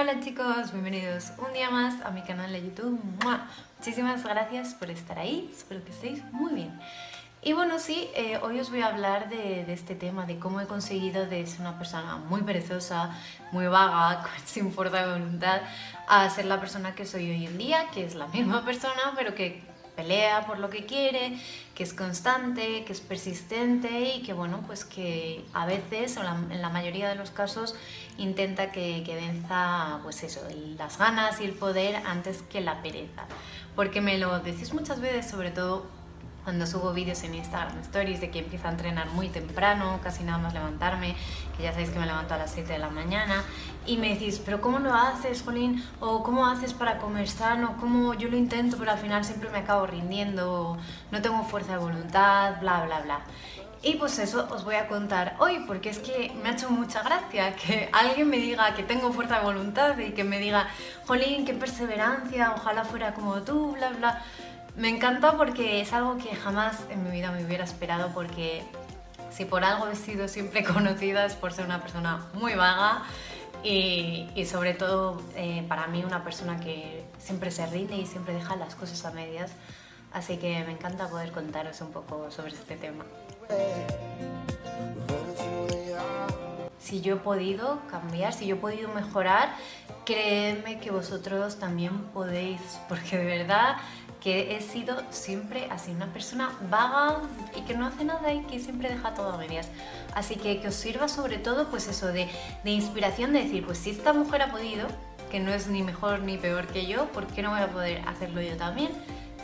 Hola chicos, bienvenidos un día más a mi canal de YouTube. Muchísimas gracias por estar ahí, espero que estéis muy bien. Y bueno, sí, eh, hoy os voy a hablar de, de, este tema, de cómo he conseguido de ser una persona muy perezosa, muy vaga, sin fuerza de voluntad, a ser la persona que soy hoy en día, que es la misma persona, pero que pelea por lo que quiere, que es constante, que es persistente y que bueno, pues que a veces, o en la mayoría de los casos, intenta que, que venza pues eso, las ganas y el poder antes que la pereza. Porque me lo decís muchas veces, sobre todo cuando subo vídeos en Instagram Stories de que empiezo a entrenar muy temprano, casi nada más levantarme, que ya sabéis que me levanto a las 7 de la mañana, y me decís, pero ¿cómo lo haces, Jolín? ¿O cómo haces para comer sano? ¿Cómo yo lo intento, pero al final siempre me acabo rindiendo, no tengo fuerza de voluntad, bla, bla, bla? Y pues eso os voy a contar hoy, porque es que me ha hecho mucha gracia que alguien me diga que tengo fuerza de voluntad y que me diga, Jolín, qué perseverancia, ojalá fuera como tú, bla, bla. Me encanta porque es algo que jamás en mi vida me hubiera esperado porque si por algo he sido siempre conocida es por ser una persona muy vaga y, y sobre todo eh, para mí una persona que siempre se rinde y siempre deja las cosas a medias. Así que me encanta poder contaros un poco sobre este tema. Si yo he podido cambiar, si yo he podido mejorar, créeme que vosotros también podéis, porque de verdad que he sido siempre así, una persona vaga y que no hace nada y que siempre deja todo a medias. Así que que os sirva sobre todo pues eso de, de inspiración de decir, pues si esta mujer ha podido, que no es ni mejor ni peor que yo, ¿por qué no voy a poder hacerlo yo también?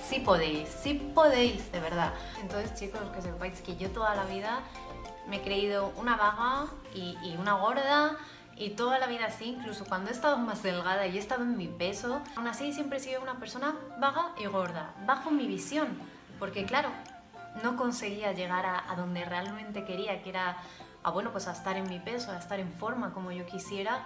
Sí podéis, sí podéis, de verdad. Entonces chicos, que sepáis que yo toda la vida me he creído una vaga y, y una gorda, y toda la vida así, incluso cuando he estado más delgada y he estado en mi peso, aún así siempre he sido una persona vaga y gorda, bajo mi visión, porque claro, no conseguía llegar a, a donde realmente quería, que era a, bueno, pues a estar en mi peso, a estar en forma como yo quisiera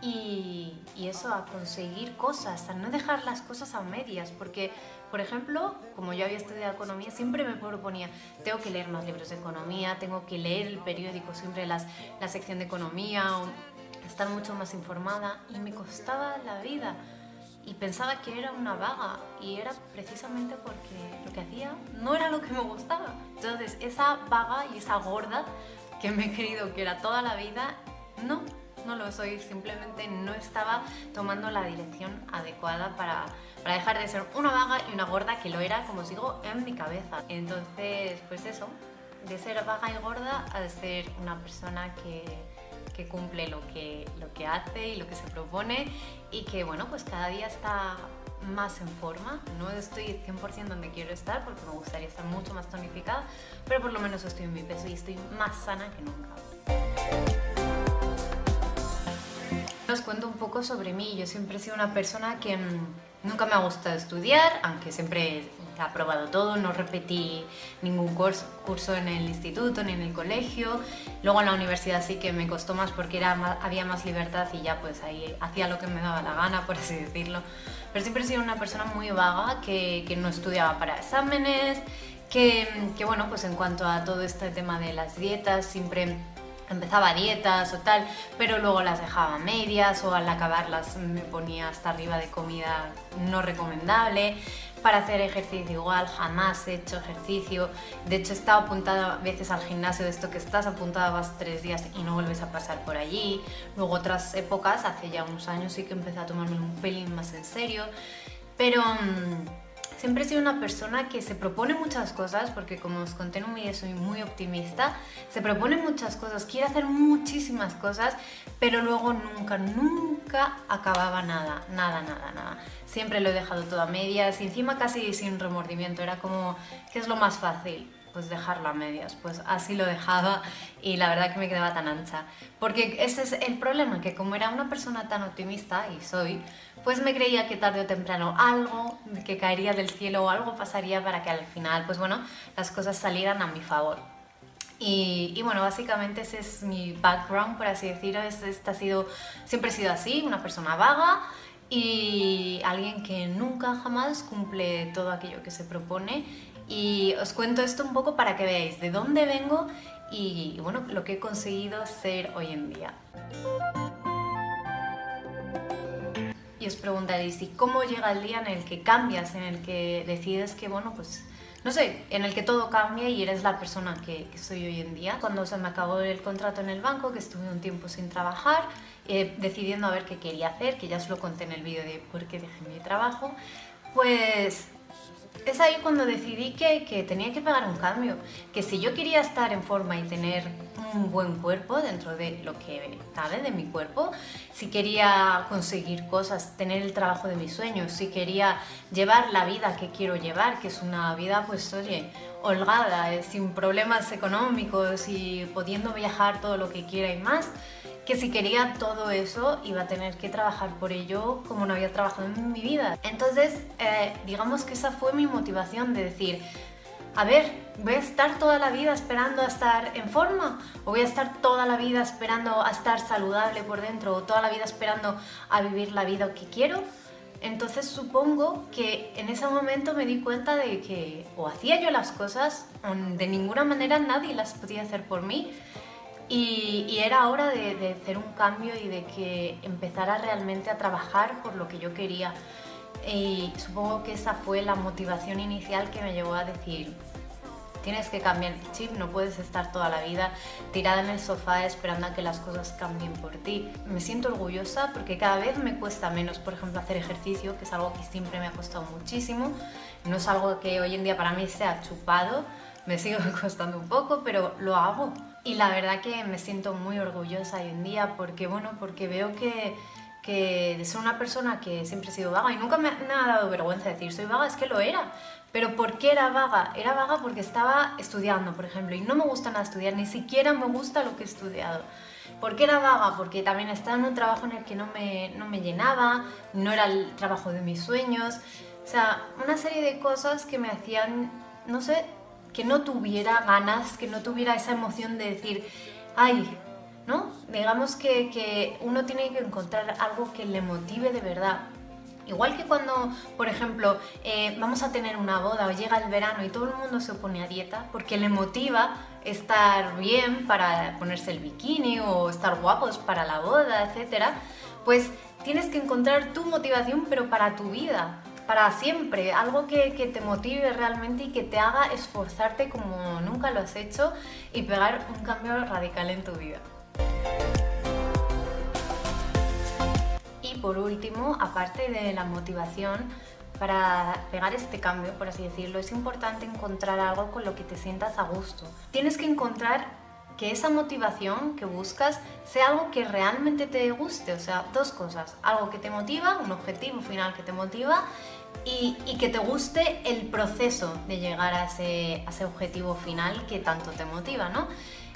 y, y, eso, a conseguir cosas, a no dejar las cosas a medias, porque, por ejemplo, como yo había estudiado economía, siempre me proponía, tengo que leer más libros de economía, tengo que leer el periódico, siempre las, la sección de economía, o, estar mucho más informada y me costaba la vida y pensaba que era una vaga y era precisamente porque lo que hacía no era lo que me gustaba. Entonces esa vaga y esa gorda que me he creído que era toda la vida, no, no lo soy, simplemente no estaba tomando la dirección adecuada para, para dejar de ser una vaga y una gorda que lo era, como os digo, en mi cabeza. Entonces, pues eso, de ser vaga y gorda a ser una persona que que cumple lo que, lo que hace y lo que se propone y que bueno, pues cada día está más en forma. No estoy 100% donde quiero estar porque me gustaría estar mucho más tonificada, pero por lo menos estoy en mi peso y estoy más sana que nunca. Os cuento un poco sobre mí. Yo siempre he sido una persona que mm, nunca me ha gustado estudiar, aunque siempre he aprobado todo, no repetí ningún curso, curso en el instituto ni en el colegio. Luego en la universidad sí que me costó más porque era más, había más libertad y ya pues ahí hacía lo que me daba la gana, por así decirlo. Pero siempre he sido una persona muy vaga que, que no estudiaba para exámenes, que, que bueno, pues en cuanto a todo este tema de las dietas, siempre empezaba dietas o tal, pero luego las dejaba medias o al acabarlas me ponía hasta arriba de comida no recomendable. Para hacer ejercicio igual, jamás he hecho ejercicio. De hecho, he estado apuntada a veces al gimnasio de esto que estás apuntada, vas tres días y no vuelves a pasar por allí. Luego otras épocas, hace ya unos años sí que empecé a tomarme un pelín más en serio. Pero... Mmm, Siempre he sido una persona que se propone muchas cosas, porque como os conté en un vídeo soy muy optimista, se propone muchas cosas, quiere hacer muchísimas cosas, pero luego nunca, nunca acababa nada, nada, nada, nada. Siempre lo he dejado todo a medias y encima casi sin remordimiento, era como, ¿qué es lo más fácil? Pues dejarlo a medias. Pues así lo dejaba y la verdad que me quedaba tan ancha. Porque ese es el problema, que como era una persona tan optimista, y soy, pues me creía que tarde o temprano algo que caería del cielo o algo pasaría para que al final, pues bueno, las cosas salieran a mi favor. Y, y, bueno, básicamente ese es mi background, por así decirlo. Este ha sido, siempre he sido así, una persona vaga y alguien que nunca jamás cumple todo aquello que se propone y os cuento esto un poco para que veáis de dónde vengo y bueno, lo que he conseguido ser hoy en día. y os preguntaréis, ¿y cómo llega el día en el que cambias, en el que decides que, bueno, pues, no sé, en el que todo cambia y eres la persona que, soy hoy en día? Cuando se me acabó el contrato en el banco, que estuve un tiempo sin trabajar, eh, decidiendo a ver qué quería hacer, que ya os lo conté en el vídeo de por qué dejé mi trabajo, pues es ahí cuando decidí que, que, tenía que pagar un cambio, que si yo quería estar en forma y tener un buen cuerpo dentro de lo que cabe de mi cuerpo, si quería conseguir cosas, tener el trabajo de mis sueños, si quería llevar la vida que quiero llevar, que es una vida pues oye, holgada, eh, sin problemas económicos y pudiendo viajar todo lo que quiera y más, que si quería todo eso iba a tener que trabajar por ello como no había trabajado en mi vida. Entonces, eh, digamos que esa fue mi motivación de decir, a ver, ¿voy a estar toda la vida esperando a estar en forma? ¿O voy a estar toda la vida esperando a estar saludable por dentro? ¿O toda la vida esperando a vivir la vida que quiero? Entonces supongo que en ese momento me di cuenta de que o hacía yo las cosas, o de ninguna manera nadie las podía hacer por mí, y, era hora de, hacer un cambio y de que empezara realmente a trabajar por lo que yo quería. Y supongo que esa fue la motivación inicial que me llevó a decir, tienes que cambiar el chip, no puedes estar toda la vida tirada en el sofá esperando a que las cosas cambien por ti. Me siento orgullosa porque cada vez me cuesta menos, por ejemplo, hacer ejercicio, que es algo que siempre me ha costado muchísimo. No es algo que hoy en día para mí sea chupado, me sigue costando un poco, pero lo hago. Y la verdad que me siento muy orgullosa hoy en día porque, bueno, porque veo que, que de ser una persona que siempre he sido vaga y nunca me, ha dado vergüenza decir soy vaga, es que lo era. Pero ¿por qué era vaga? Era vaga porque estaba estudiando, por ejemplo, y no me gusta nada estudiar, ni siquiera me gusta lo que he estudiado. ¿Por qué era vaga? Porque también estaba en un trabajo en el que no me, no me llenaba, no era el trabajo de mis sueños. O sea, una serie de cosas que me hacían, no sé, que no tuviera ganas, que no tuviera esa emoción de decir, ay, ¿no? Digamos que, que uno tiene que encontrar algo que le motive de verdad. Igual que cuando, por ejemplo, eh, vamos a tener una boda o llega el verano y todo el mundo se opone a dieta porque le motiva estar bien para ponerse el bikini o estar guapos para la boda, etc. Pues tienes que encontrar tu motivación pero para tu vida para siempre, algo que, te motive realmente y que te haga esforzarte como nunca lo has hecho y pegar un cambio radical en tu vida. Y por último, aparte de la motivación, para pegar este cambio, por así decirlo, es importante encontrar algo con lo que te sientas a gusto. Tienes que encontrar que esa motivación que buscas sea algo que realmente te guste, o sea, dos cosas, algo que te motiva, un objetivo final que te motiva y, que te guste el proceso de llegar a ese, objetivo final que tanto te motiva, ¿no?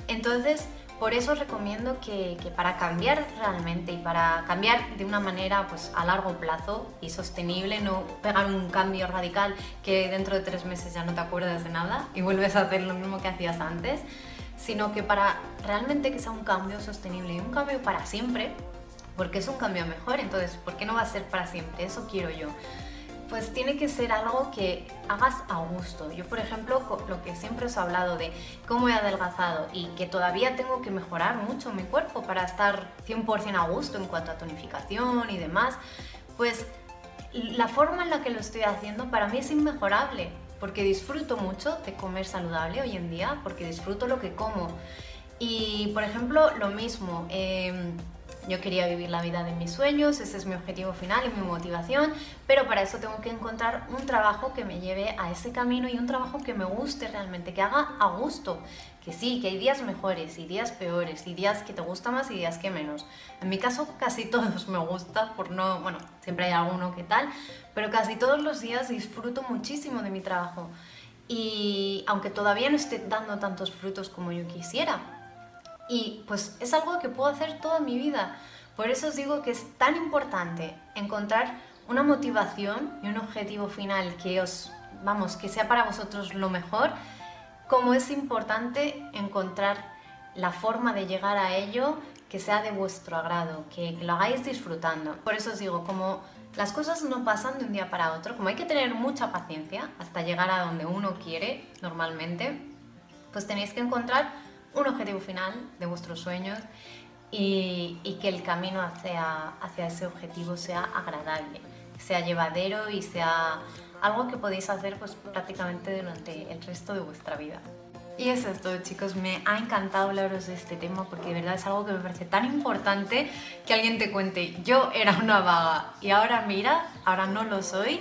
Entonces, por eso recomiendo que, que, para cambiar realmente y para cambiar de una manera pues, a largo plazo y sostenible, no pegar un cambio radical que dentro de tres meses ya no te acuerdas de nada y vuelves a hacer lo mismo que hacías antes, sino que para realmente que sea un cambio sostenible y un cambio para siempre, porque es un cambio mejor, entonces, ¿por qué no va a ser para siempre? Eso quiero yo. Pues tiene que ser algo que hagas a gusto. Yo, por ejemplo, lo que siempre os he hablado de cómo he adelgazado y que todavía tengo que mejorar mucho mi cuerpo para estar 100% a gusto en cuanto a tonificación y demás, pues la forma en la que lo estoy haciendo para mí es inmejorable porque disfruto mucho de comer saludable hoy en día, porque disfruto lo que como. Y, por ejemplo, lo mismo, em, yo quería vivir la vida de mis sueños, ese es mi objetivo final y mi motivación, pero para eso tengo que encontrar un trabajo que me lleve a ese camino y un trabajo que me guste realmente, que haga a gusto. Que sí, que hay días mejores y días peores y días que te gusta más y días que menos. En mi caso casi todos me gusta, por no, bueno, siempre hay alguno que tal, pero casi todos los días disfruto muchísimo de mi trabajo. Y aunque todavía no esté dando tantos frutos como yo quisiera, y pues es algo que puedo hacer toda mi vida. Por eso os digo que es tan importante encontrar una motivación y un objetivo final que os, vamos, que sea para vosotros lo mejor, como es importante encontrar la forma de llegar a ello que sea de vuestro agrado, que, lo hagáis disfrutando. Por eso os digo, como las cosas no pasan de un día para otro, como hay que tener mucha paciencia hasta llegar a donde uno quiere normalmente, pues tenéis que encontrar un objetivo final de vuestros sueños y, que el camino hacia, hacia ese objetivo sea agradable, sea llevadero y sea algo que podéis hacer pues prácticamente durante el resto de vuestra vida. Y eso es todo chicos, me ha encantado hablaros de este tema porque de verdad es algo que me parece tan importante que alguien te cuente, yo era una vaga y ahora mira, ahora no lo soy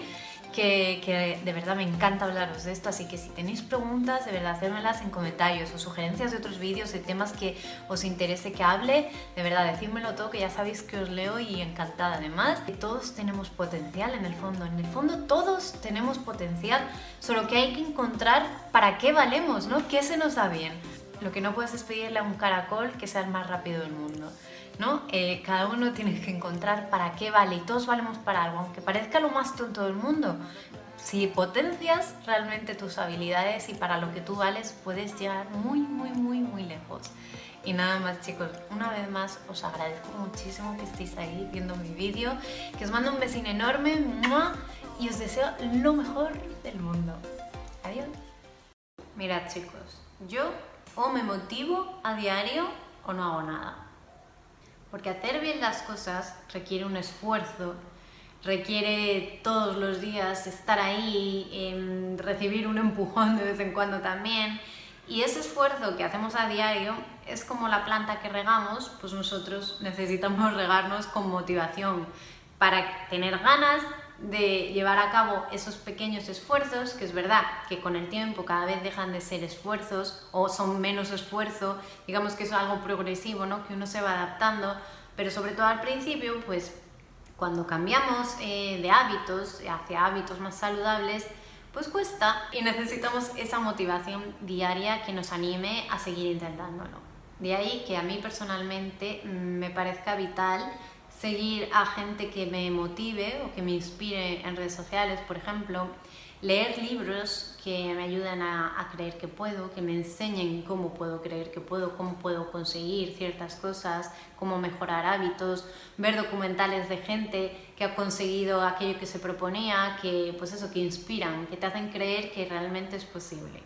que, de verdad me encanta hablaros de esto, así que si tenéis preguntas, de verdad, hacérmelas en comentarios o sugerencias de otros vídeos, de temas que os interese que hable, de verdad, decídmelo todo, que ya sabéis que os leo y encantada. Además, que todos tenemos potencial en el fondo, en el fondo todos tenemos potencial, solo que hay que encontrar para qué valemos, ¿no? ¿Qué se nos da bien? Lo que no puedes es pedirle a un caracol que sea el más rápido del mundo. ¿No? Eh, cada uno tiene que encontrar para qué vale y todos valemos para algo, aunque parezca lo más tonto del mundo. Si potencias realmente tus habilidades y para lo que tú vales, puedes llegar muy, muy, muy, muy lejos. Y nada más chicos, una vez más os agradezco muchísimo que estéis ahí viendo mi vídeo, que os mando un besín enorme y os deseo lo mejor del mundo. Adiós. Mirad chicos, yo o me motivo a diario o no hago nada. Porque hacer bien las cosas requiere un esfuerzo, requiere todos los días estar ahí, em, recibir un empujón de vez en cuando también. Y ese esfuerzo que hacemos a diario es como la planta que regamos, pues nosotros necesitamos regarnos con motivación para tener ganas de llevar a cabo esos pequeños esfuerzos, que es verdad que con el tiempo cada vez dejan de ser esfuerzos o son menos esfuerzo, digamos que es algo progresivo, ¿no? que uno se va adaptando, pero sobre todo al principio, pues cuando cambiamos eh, de hábitos hacia hábitos más saludables, pues cuesta y necesitamos esa motivación diaria que nos anime a seguir intentándolo. De ahí que a mí personalmente mm, me parezca vital seguir a gente que me motive o que me inspire en redes sociales, por ejemplo, leer libros que me ayuden a, creer que puedo, que me enseñen cómo puedo creer que puedo, cómo puedo conseguir ciertas cosas, cómo mejorar hábitos, ver documentales de gente que ha conseguido aquello que se proponía, que pues eso, que inspiran, que te hacen creer que realmente es posible.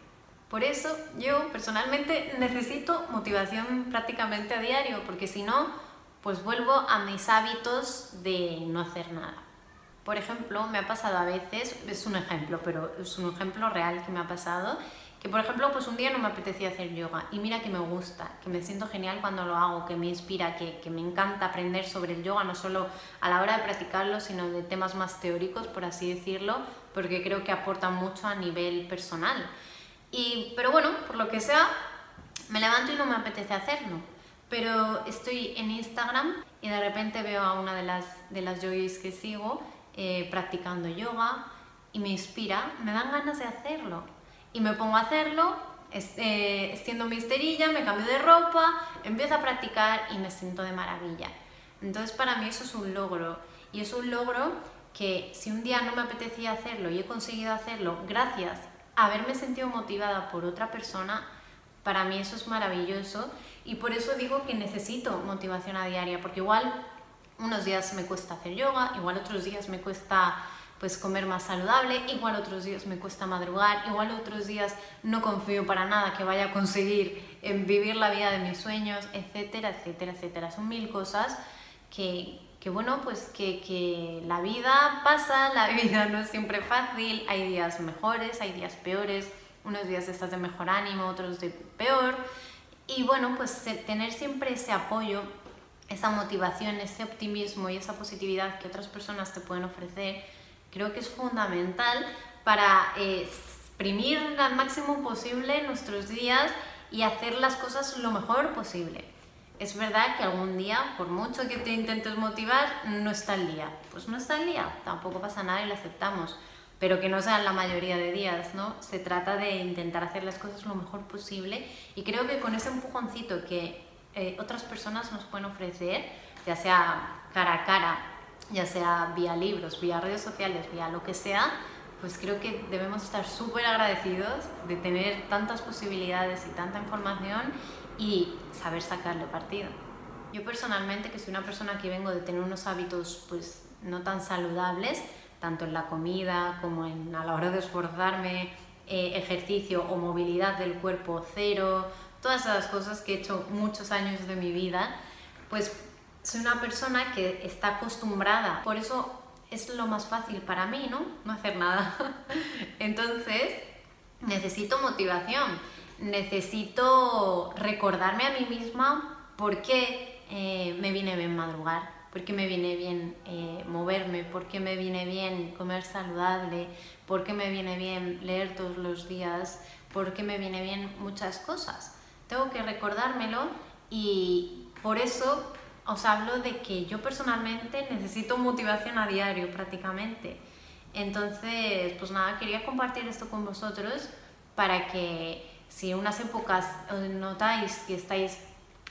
Por eso yo personalmente necesito motivación prácticamente a diario, porque si no, pues vuelvo a mis hábitos de no hacer nada. Por ejemplo, me ha pasado a veces, es un ejemplo, pero es un ejemplo real que me ha pasado, que por ejemplo, pues un día no me apetecía hacer yoga y mira que me gusta, que me siento genial cuando lo hago, que me inspira, que, que me encanta aprender sobre el yoga, no solo a la hora de practicarlo, sino de temas más teóricos, por así decirlo, porque creo que aporta mucho a nivel personal. Y, pero bueno, por lo que sea, me levanto y no me apetece hacerlo pero estoy en Instagram y de repente veo a una de las, de las yogis que sigo eh, practicando yoga y me inspira, me dan ganas de hacerlo. Y me pongo a hacerlo, eh, extiendo mi esterilla, me cambio de ropa, empiezo a practicar y me siento de maravilla. Entonces para mí eso es un logro. Y es un logro que si un día no me apetecía hacerlo y he conseguido hacerlo gracias a haberme sentido motivada por otra persona, para mí eso es maravilloso y por eso digo que necesito motivación a diaria, porque igual unos días me cuesta hacer yoga, igual otros días me cuesta pues comer más saludable, igual otros días me cuesta madrugar, igual otros días no confío para nada que vaya a conseguir en vivir la vida de mis sueños, etcétera, etcétera, etcétera. Son mil cosas que, que bueno, pues que, que la vida pasa, la vida no es siempre fácil, hay días mejores, hay días peores, unos días estás de mejor ánimo, otros de peor, y bueno, pues tener siempre ese apoyo, esa motivación, ese optimismo y esa positividad que otras personas te pueden ofrecer, creo que es fundamental para eh, exprimir al máximo posible nuestros días y hacer las cosas lo mejor posible. Es verdad que algún día, por mucho que te intentes motivar, no está el día. Pues no está el día, tampoco pasa nada y lo aceptamos pero que no sean la mayoría de días, ¿no? Se trata de intentar hacer las cosas lo mejor posible y creo que con ese empujoncito que eh, otras personas nos pueden ofrecer, ya sea cara a cara, ya sea vía libros, vía redes sociales, vía lo que sea, pues creo que debemos estar súper agradecidos de tener tantas posibilidades y tanta información y saber sacarle partido. Yo personalmente, que soy una persona que vengo de tener unos hábitos pues no tan saludables, tanto en la comida como en, a la hora de esforzarme, eh, ejercicio o movilidad del cuerpo cero, todas esas cosas que he hecho muchos años de mi vida, pues soy una persona que está acostumbrada, por eso es lo más fácil para mí, ¿no? No hacer nada. Entonces, necesito motivación, necesito recordarme a mí misma por qué eh, me viene bien madrugar, por qué me viene bien eh, moverme, por qué me viene bien comer saludable, por qué me viene bien leer todos los días, por qué me viene bien muchas cosas. Tengo que recordármelo y por eso os hablo de que yo personalmente necesito motivación a diario prácticamente. Entonces, pues nada, quería compartir esto con vosotros para que si en unas épocas notáis que estáis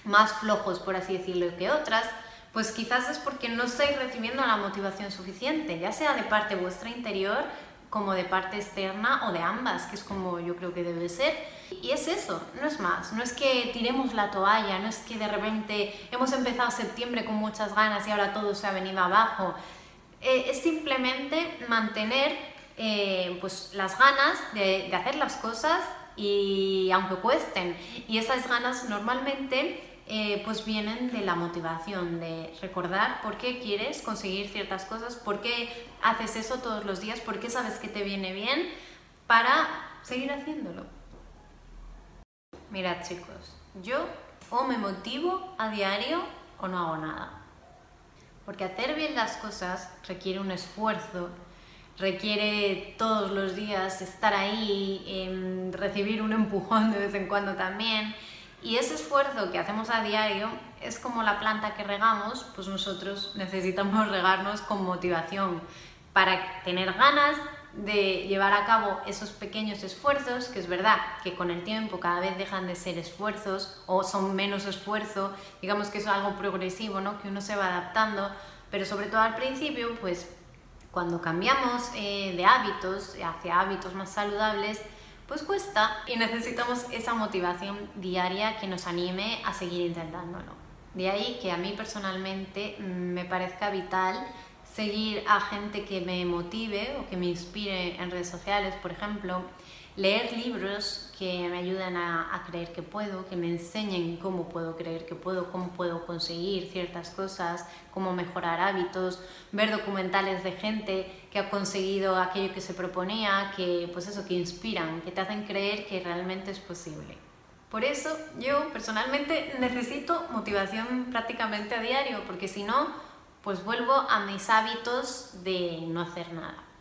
más flojos, por así decirlo, que otras, pues quizás es porque no estáis recibiendo la motivación suficiente, ya sea de parte vuestra interior como de parte externa o de ambas, que es como yo creo que debe ser. Y es eso, no es más, no es que tiremos la toalla, no es que de repente hemos empezado septiembre con muchas ganas y ahora todo se ha venido abajo. Eh, es simplemente mantener eh, pues las ganas de, de hacer las cosas y aunque cuesten. Y esas ganas normalmente eh, pues vienen de la motivación, de recordar por qué quieres conseguir ciertas cosas, por qué haces eso todos los días, por qué sabes que te viene bien para seguir haciéndolo. Mirad chicos, yo o me motivo a diario o no hago nada. Porque hacer bien las cosas requiere un esfuerzo, requiere todos los días estar ahí, em, recibir un empujón de vez en cuando también. Y ese esfuerzo que hacemos a diario es como la planta que regamos, pues nosotros necesitamos regarnos con motivación para tener ganas de llevar a cabo esos pequeños esfuerzos, que es verdad que con el tiempo cada vez dejan de ser esfuerzos o son menos esfuerzo, digamos que es algo progresivo, ¿no? que uno se va adaptando, pero sobre todo al principio, pues cuando cambiamos eh, de hábitos hacia hábitos más saludables, pues cuesta y necesitamos esa motivación diaria que nos anime a seguir intentándolo. De ahí que a mí personalmente mm, me parezca vital seguir a gente que me motive o que me inspire en redes sociales, por ejemplo, leer libros que me ayuden a, creer que puedo, que me enseñen cómo puedo creer que puedo, cómo puedo conseguir ciertas cosas, cómo mejorar hábitos, ver documentales de gente que ha conseguido aquello que se proponía, que pues eso, que inspiran, que te hacen creer que realmente es posible. Por eso yo personalmente necesito motivación prácticamente a diario, porque si no, pues vuelvo a mis hábitos de no hacer nada.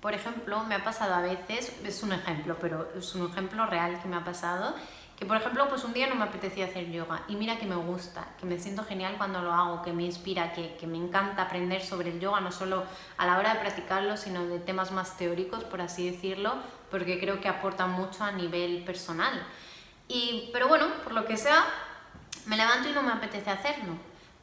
Por ejemplo, me ha pasado a veces, es un ejemplo, pero es un ejemplo real que me ha pasado, que por ejemplo, pues un día no me apetecía hacer yoga y mira que me gusta, que me siento genial cuando lo hago, que me inspira, que, que me encanta aprender sobre el yoga, no solo a la hora de practicarlo, sino de temas más teóricos, por así decirlo, porque creo que aporta mucho a nivel personal. Y, pero bueno, por lo que sea, me levanto y no me apetece hacerlo.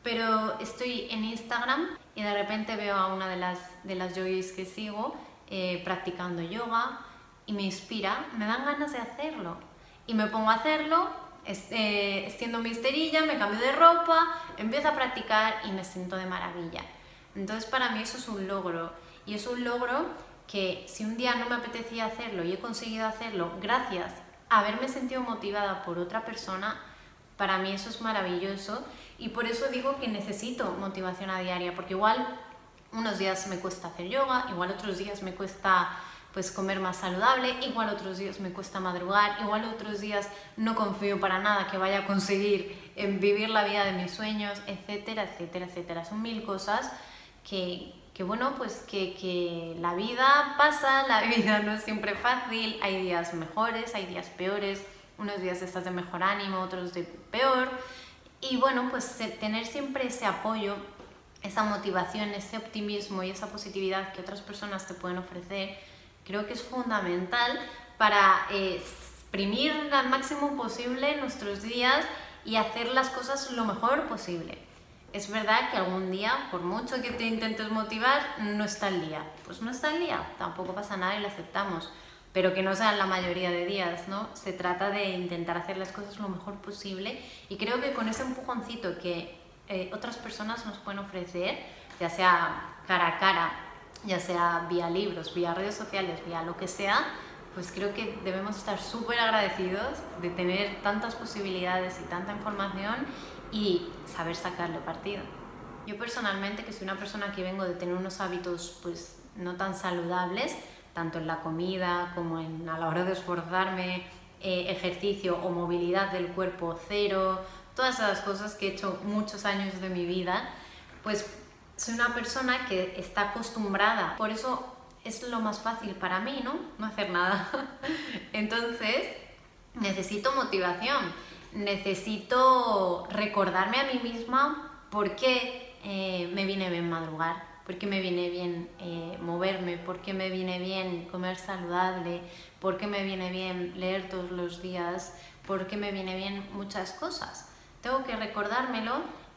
Pero estoy en Instagram y de repente veo a una de las, de las yogis que sigo eh, practicando yoga y me inspira, me dan ganas de hacerlo. Y me pongo a hacerlo, eh, extiendo mi esterilla, me cambio de ropa, empiezo a practicar y me siento de maravilla. Entonces para mí eso es un logro. Y es un logro que si un día no me apetecía hacerlo y he conseguido hacerlo gracias a haberme sentido motivada por otra persona, para mí eso es maravilloso y por eso digo que necesito motivación a diaria, porque igual unos días me cuesta hacer yoga, igual otros días me cuesta pues comer más saludable, igual otros días me cuesta madrugar, igual otros días no confío para nada que vaya a conseguir en vivir la vida de mis sueños, etcétera, etcétera, etcétera. Son mil cosas que, que bueno, pues que, que la vida pasa, la vida no es siempre fácil, hay días mejores, hay días peores, unos días estás de mejor ánimo, otros de peor. Y bueno, pues tener siempre ese apoyo esa motivación, ese optimismo y esa positividad que otras personas te pueden ofrecer, creo que es fundamental para eh, exprimir al máximo posible nuestros días y hacer las cosas lo mejor posible. Es verdad que algún día, por mucho que te intentes motivar, no está el día. Pues no está el día, tampoco pasa nada y lo aceptamos. Pero que no sean la mayoría de días, ¿no? Se trata de intentar hacer las cosas lo mejor posible y creo que con ese empujoncito que eh, otras personas nos pueden ofrecer, ya sea cara a cara, ya sea vía libros, vía redes sociales, vía lo que sea, pues creo que debemos estar súper agradecidos de tener tantas posibilidades y tanta información y saber sacarle partido. Yo personalmente, que soy una persona que vengo de tener unos hábitos pues no tan saludables, tanto en la comida como en, a la hora de esforzarme, eh, ejercicio o movilidad del cuerpo cero, todas esas cosas que he hecho muchos años de mi vida, pues soy una persona que está acostumbrada. Por eso es lo más fácil para mí, ¿no? No hacer nada. Entonces, necesito motivación, necesito recordarme a mí misma por qué eh, me viene bien madrugar, por qué me viene bien eh, moverme, por qué me viene bien comer saludable, por qué me viene bien leer todos los días, por qué me viene bien muchas cosas. Tengo que recordármelo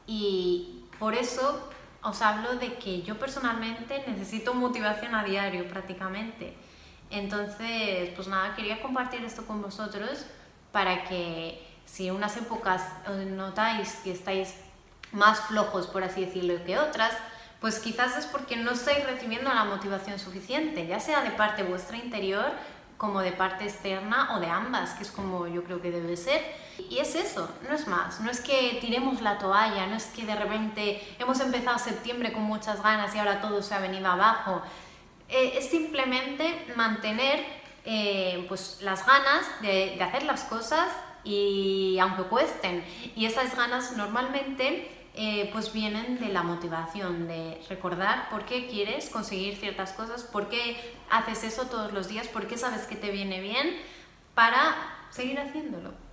y por eso os hablo de que yo personalmente necesito motivación a diario prácticamente. Entonces, pues nada, quería compartir esto con vosotros para que si unas épocas notáis que estáis más flojos, por así decirlo, que otras, pues quizás es porque no estáis recibiendo la motivación suficiente, ya sea de parte vuestra interior como de parte externa o de ambas, que es como yo creo que debe ser. Y es eso, no es más, no es que tiremos la toalla, no es que de repente hemos empezado septiembre con muchas ganas y ahora todo se ha venido abajo. Eh, es simplemente mantener eh, pues las ganas de, de hacer las cosas y aunque cuesten. Y esas ganas normalmente eh, pues vienen de la motivación, de recordar por qué quieres conseguir ciertas cosas, por qué haces eso todos los días, por qué sabes que te viene bien, para seguir haciéndolo.